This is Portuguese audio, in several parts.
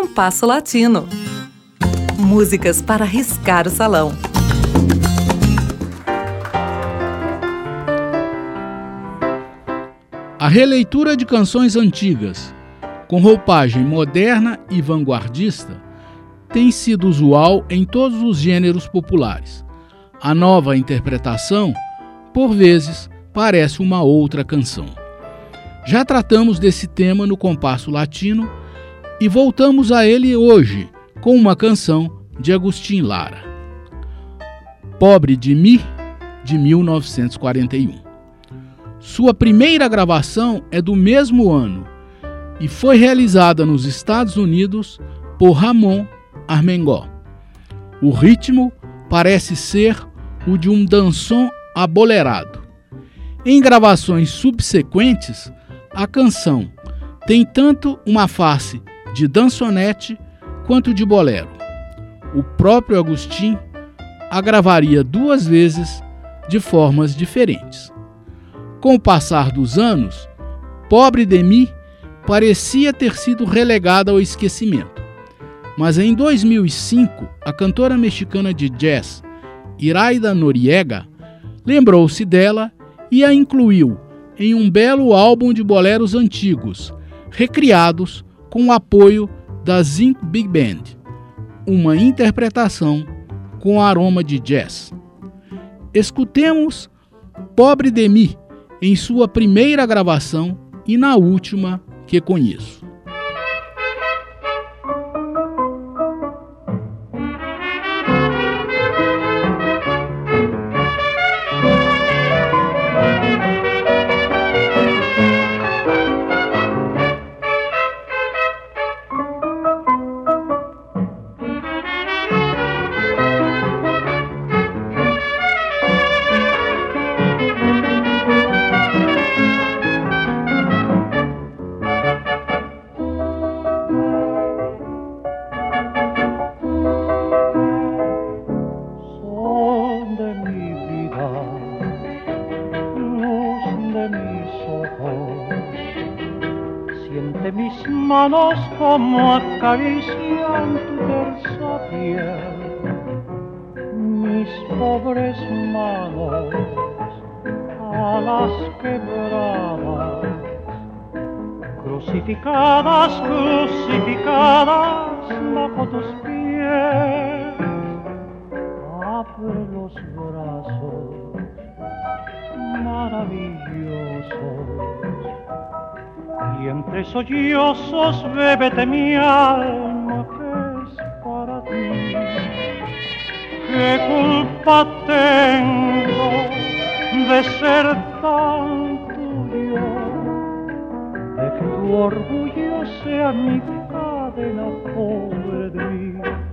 Compasso Latino. Músicas para riscar o salão. A releitura de canções antigas, com roupagem moderna e vanguardista, tem sido usual em todos os gêneros populares. A nova interpretação, por vezes, parece uma outra canção. Já tratamos desse tema no compasso latino e voltamos a ele hoje com uma canção de Agustin Lara. Pobre de mim, de 1941. Sua primeira gravação é do mesmo ano e foi realizada nos Estados Unidos por Ramon Armengol. O ritmo parece ser o de um dançom abolerado. Em gravações subsequentes, a canção tem tanto uma face de dançonete quanto de bolero. O próprio Agostinho a gravaria duas vezes de formas diferentes. Com o passar dos anos, Pobre de mim parecia ter sido relegada ao esquecimento. Mas em 2005, a cantora mexicana de jazz, Iraida Noriega, lembrou-se dela e a incluiu em um belo álbum de boleros antigos, recriados com o apoio da Zinc Big Band, uma interpretação com aroma de jazz. Escutemos Pobre de mim em sua primeira gravação e na última que conheço. Como acarician tu tersa piel, mis pobres manos a las quebradas, crucificadas, crucificadas bajo tus pies, abre los brazos maravillosos y entre sollozos bébete mi alma que es para ti. ¿Qué culpa tengo de ser tan tuyo? De que tu orgullo sea mi cadena pobre de mí.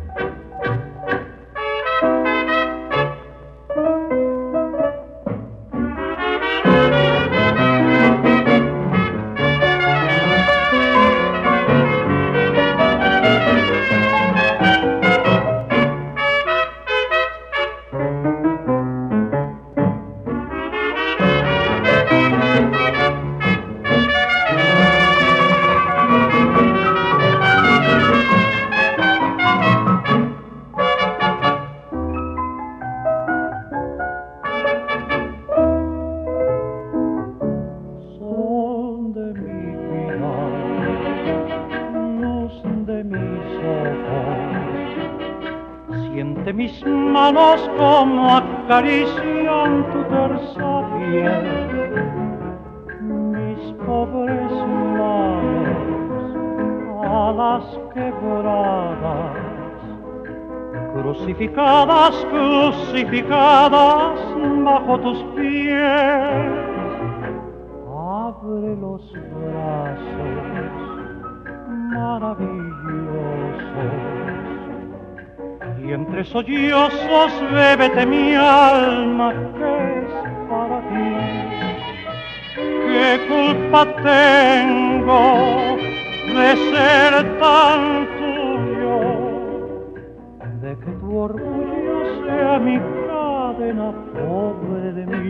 Acarician tu tersa piel, mis pobres manos a las quebradas, crucificadas, crucificadas bajo tus pies. Abre los brazos maravillosos y entre sollozos bébete mi alma que es para ti. ¿Qué culpa tengo de ser tan tuyo? De que tu orgullo sea mi cadena pobre de mí.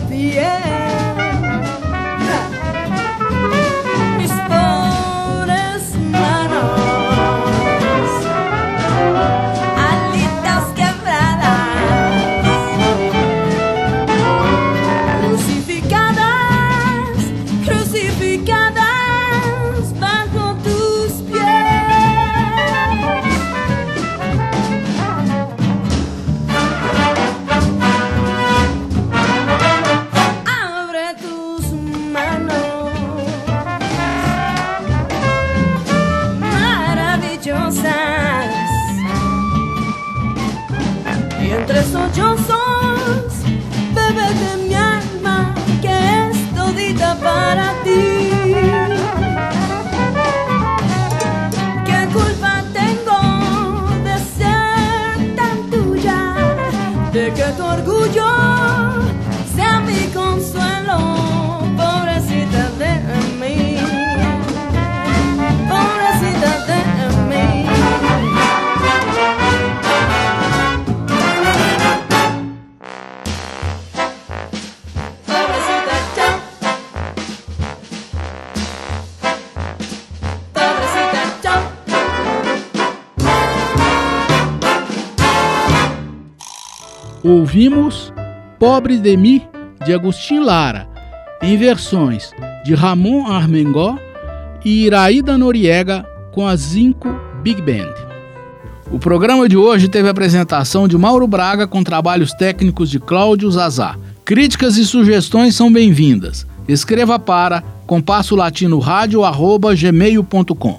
Tu terza entre sollozos Ouvimos Pobre de mim, de Agostinho Lara, em versões de Ramon Armengó e Iraída Noriega com a Zinco Big Band. O programa de hoje teve a apresentação de Mauro Braga com trabalhos técnicos de Cláudio Zazá. Críticas e sugestões são bem-vindas. Escreva para compasso latino rádio gmail.com.